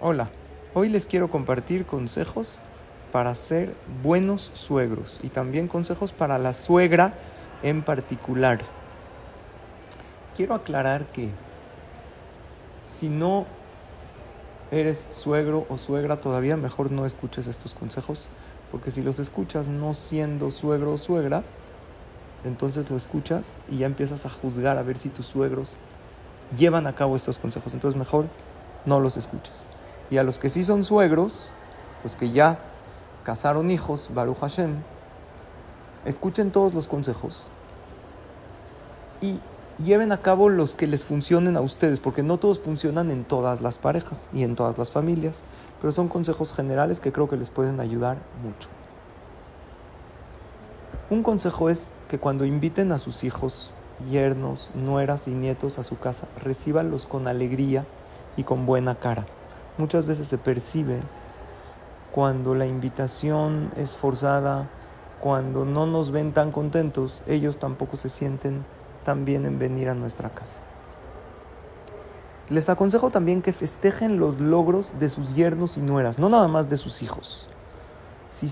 Hola, hoy les quiero compartir consejos para ser buenos suegros y también consejos para la suegra en particular. Quiero aclarar que si no eres suegro o suegra todavía, mejor no escuches estos consejos, porque si los escuchas no siendo suegro o suegra, entonces lo escuchas y ya empiezas a juzgar a ver si tus suegros llevan a cabo estos consejos. Entonces mejor no los escuches. Y a los que sí son suegros, los que ya casaron hijos, Baruch Hashem, escuchen todos los consejos y lleven a cabo los que les funcionen a ustedes, porque no todos funcionan en todas las parejas y en todas las familias, pero son consejos generales que creo que les pueden ayudar mucho. Un consejo es que cuando inviten a sus hijos, yernos, nueras y nietos a su casa, recíbanlos con alegría y con buena cara. Muchas veces se percibe cuando la invitación es forzada, cuando no nos ven tan contentos, ellos tampoco se sienten tan bien en venir a nuestra casa. Les aconsejo también que festejen los logros de sus yernos y nueras, no nada más de sus hijos. Si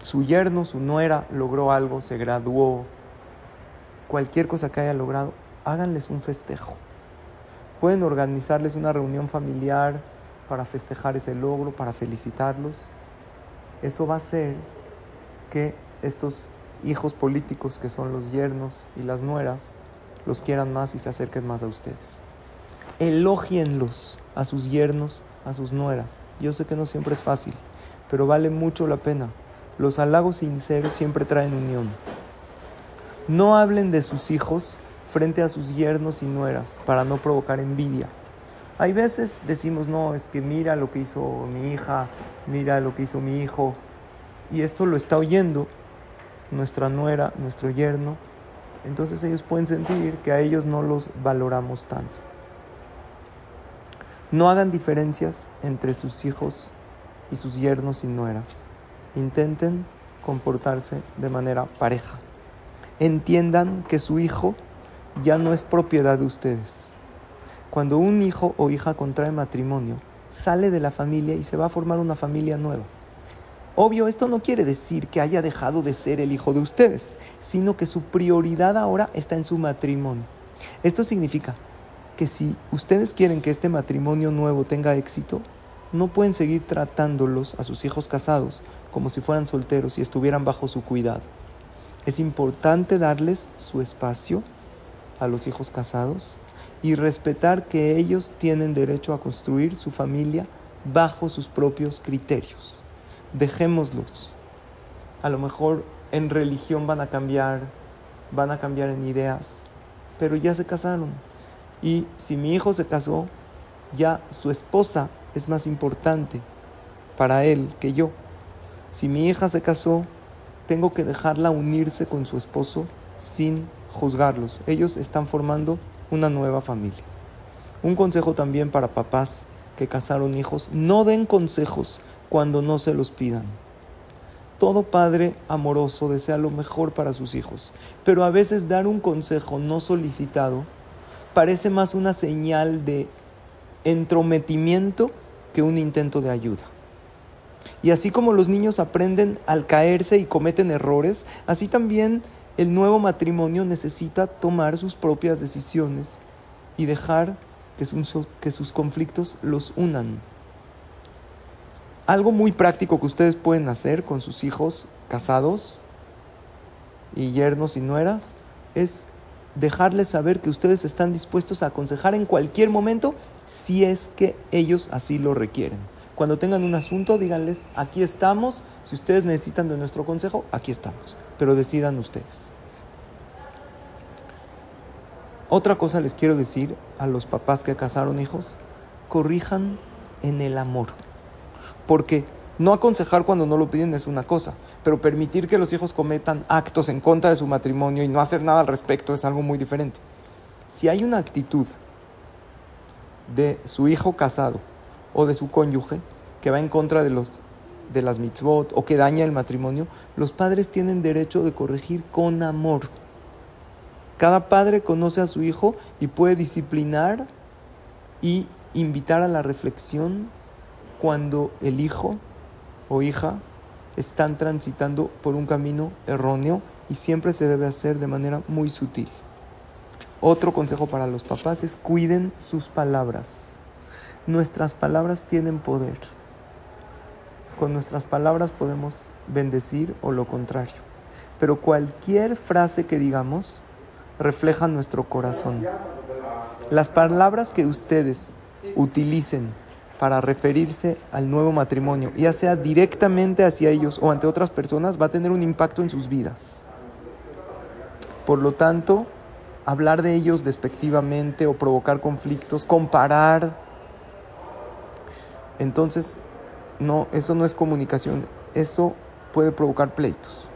su yerno, su nuera logró algo, se graduó, cualquier cosa que haya logrado, háganles un festejo. Pueden organizarles una reunión familiar para festejar ese logro, para felicitarlos. Eso va a hacer que estos hijos políticos que son los yernos y las nueras los quieran más y se acerquen más a ustedes. Elógienlos a sus yernos, a sus nueras. Yo sé que no siempre es fácil, pero vale mucho la pena. Los halagos sinceros siempre traen unión. No hablen de sus hijos frente a sus yernos y nueras para no provocar envidia. Hay veces decimos, no, es que mira lo que hizo mi hija, mira lo que hizo mi hijo, y esto lo está oyendo nuestra nuera, nuestro yerno, entonces ellos pueden sentir que a ellos no los valoramos tanto. No hagan diferencias entre sus hijos y sus yernos y nueras. Intenten comportarse de manera pareja. Entiendan que su hijo ya no es propiedad de ustedes. Cuando un hijo o hija contrae matrimonio, sale de la familia y se va a formar una familia nueva. Obvio, esto no quiere decir que haya dejado de ser el hijo de ustedes, sino que su prioridad ahora está en su matrimonio. Esto significa que si ustedes quieren que este matrimonio nuevo tenga éxito, no pueden seguir tratándolos a sus hijos casados como si fueran solteros y estuvieran bajo su cuidado. Es importante darles su espacio a los hijos casados y respetar que ellos tienen derecho a construir su familia bajo sus propios criterios dejémoslos. A lo mejor en religión van a cambiar, van a cambiar en ideas, pero ya se casaron. Y si mi hijo se casó, ya su esposa es más importante para él que yo. Si mi hija se casó, tengo que dejarla unirse con su esposo sin juzgarlos. Ellos están formando una nueva familia. Un consejo también para papás que casaron hijos, no den consejos cuando no se los pidan. Todo padre amoroso desea lo mejor para sus hijos, pero a veces dar un consejo no solicitado parece más una señal de entrometimiento que un intento de ayuda. Y así como los niños aprenden al caerse y cometen errores, así también el nuevo matrimonio necesita tomar sus propias decisiones y dejar que sus, conflictos los unan. Algo muy práctico que ustedes pueden hacer con sus hijos casados y yernos y nueras es dejarles saber que ustedes están dispuestos a aconsejar en cualquier momento si es que ellos así lo requieren. Cuando tengan un asunto, díganles, aquí estamos, si ustedes necesitan de nuestro consejo, aquí estamos, pero decidan ustedes. Otra cosa les quiero decir a los papás que casaron hijos, corrijan en el amor. Porque no aconsejar cuando no lo piden es una cosa, pero permitir que los hijos cometan actos en contra de su matrimonio y no hacer nada al respecto es algo muy diferente. Si hay una actitud de su hijo casado o de su cónyuge que va en contra de, los, de las mitzvot o que daña el matrimonio, los padres tienen derecho de corregir con amor. Cada padre conoce a su hijo y puede disciplinar y invitar a la reflexión cuando el hijo o hija están transitando por un camino erróneo y siempre se debe hacer de manera muy sutil. Otro consejo para los papás es cuiden sus palabras. Nuestras palabras tienen poder. Con nuestras palabras podemos bendecir o lo contrario. Pero cualquier frase que digamos refleja nuestro corazón. Las palabras que ustedes utilicen para referirse al nuevo matrimonio, ya sea directamente hacia ellos o ante otras personas, va a tener un impacto en sus vidas. Por lo tanto, hablar de ellos despectivamente o provocar conflictos, comparar. Entonces, no, eso no es comunicación, eso puede provocar pleitos.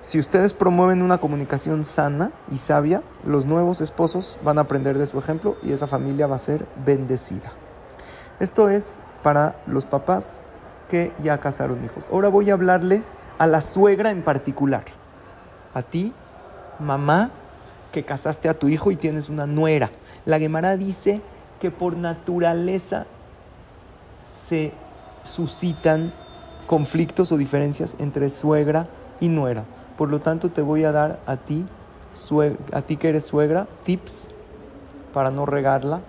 Si ustedes promueven una comunicación sana y sabia, los nuevos esposos van a aprender de su ejemplo y esa familia va a ser bendecida. Esto es para los papás que ya casaron hijos. Ahora voy a hablarle a la suegra en particular. A ti, mamá, que casaste a tu hijo y tienes una nuera. La Gemara dice que por naturaleza se suscitan conflictos o diferencias entre suegra y nuera. Por lo tanto, te voy a dar a ti, a ti que eres suegra, tips para no regarla,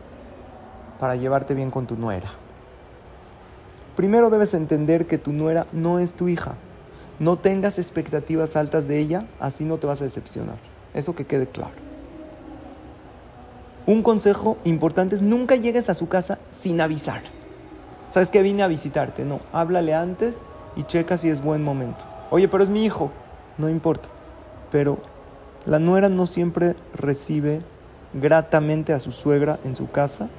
para llevarte bien con tu nuera. Primero debes entender que tu nuera no es tu hija. No tengas expectativas altas de ella, así no te vas a decepcionar. Eso que quede claro. Un consejo importante es nunca llegues a su casa sin avisar. ¿Sabes que vine a visitarte? No, háblale antes y checa si es buen momento. Oye, pero es mi hijo. No importa. Pero la nuera no siempre recibe gratamente a su suegra en su casa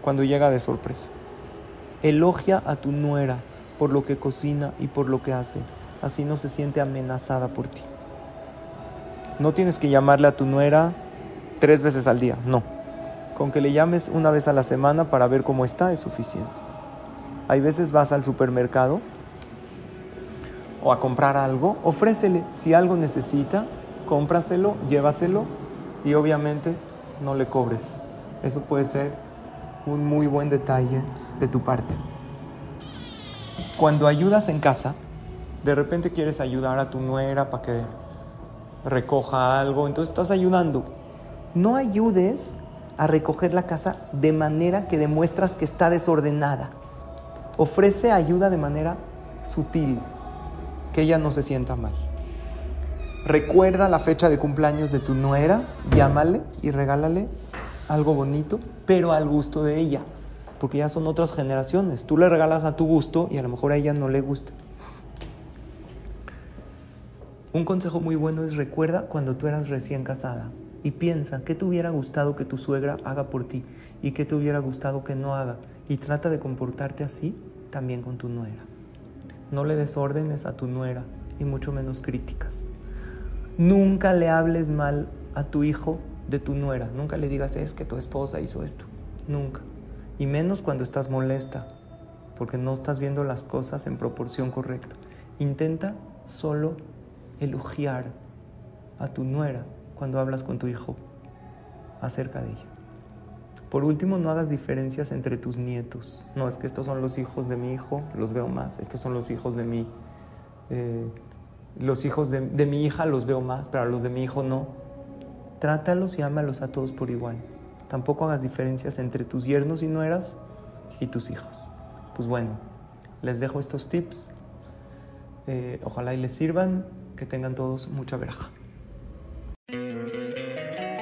cuando llega de sorpresa. Elogia a tu nuera por lo que cocina y por lo que hace. Así no se siente amenazada por ti. No tienes que llamarle a tu nuera tres veces al día, no. Con que le llames una vez a la semana para ver cómo está es suficiente. Hay veces vas al supermercado o a comprar algo, ofrécele. Si algo necesita, cómpraselo, llévaselo y obviamente no le cobres. Eso puede ser un muy buen detalle de tu parte. Cuando ayudas en casa, de repente quieres ayudar a tu nuera para que recoja algo, entonces estás ayudando. No ayudes a recoger la casa de manera que demuestras que está desordenada. Ofrece ayuda de manera sutil, que ella no se sienta mal. Recuerda la fecha de cumpleaños de tu nuera, llámale y regálale algo bonito, pero al gusto de ella, porque ya son otras generaciones. Tú le regalas a tu gusto y a lo mejor a ella no le gusta. Un consejo muy bueno es recuerda cuando tú eras recién casada y piensa qué te hubiera gustado que tu suegra haga por ti y qué te hubiera gustado que no haga y trata de comportarte así también con tu nuera. No le des órdenes a tu nuera y mucho menos críticas. Nunca le hables mal a tu hijo de tu nuera. Nunca le digas es que tu esposa hizo esto. Nunca. Y menos cuando estás molesta, porque no estás viendo las cosas en proporción correcta. Intenta solo elogiar a tu nuera cuando hablas con tu hijo acerca de ella. Por último, no hagas diferencias entre tus nietos. No, es que estos son los hijos de mi hijo, los veo más. Estos son los hijos de mi... Eh, los hijos de, mi hija los veo más, pero a los de mi hijo no. Trátalos y ámalos a todos por igual. Tampoco hagas diferencias entre tus yernos y nueras y tus hijos. Pues bueno, les dejo estos tips. Eh, ojalá y les sirvan. Que tengan todos mucha veraja.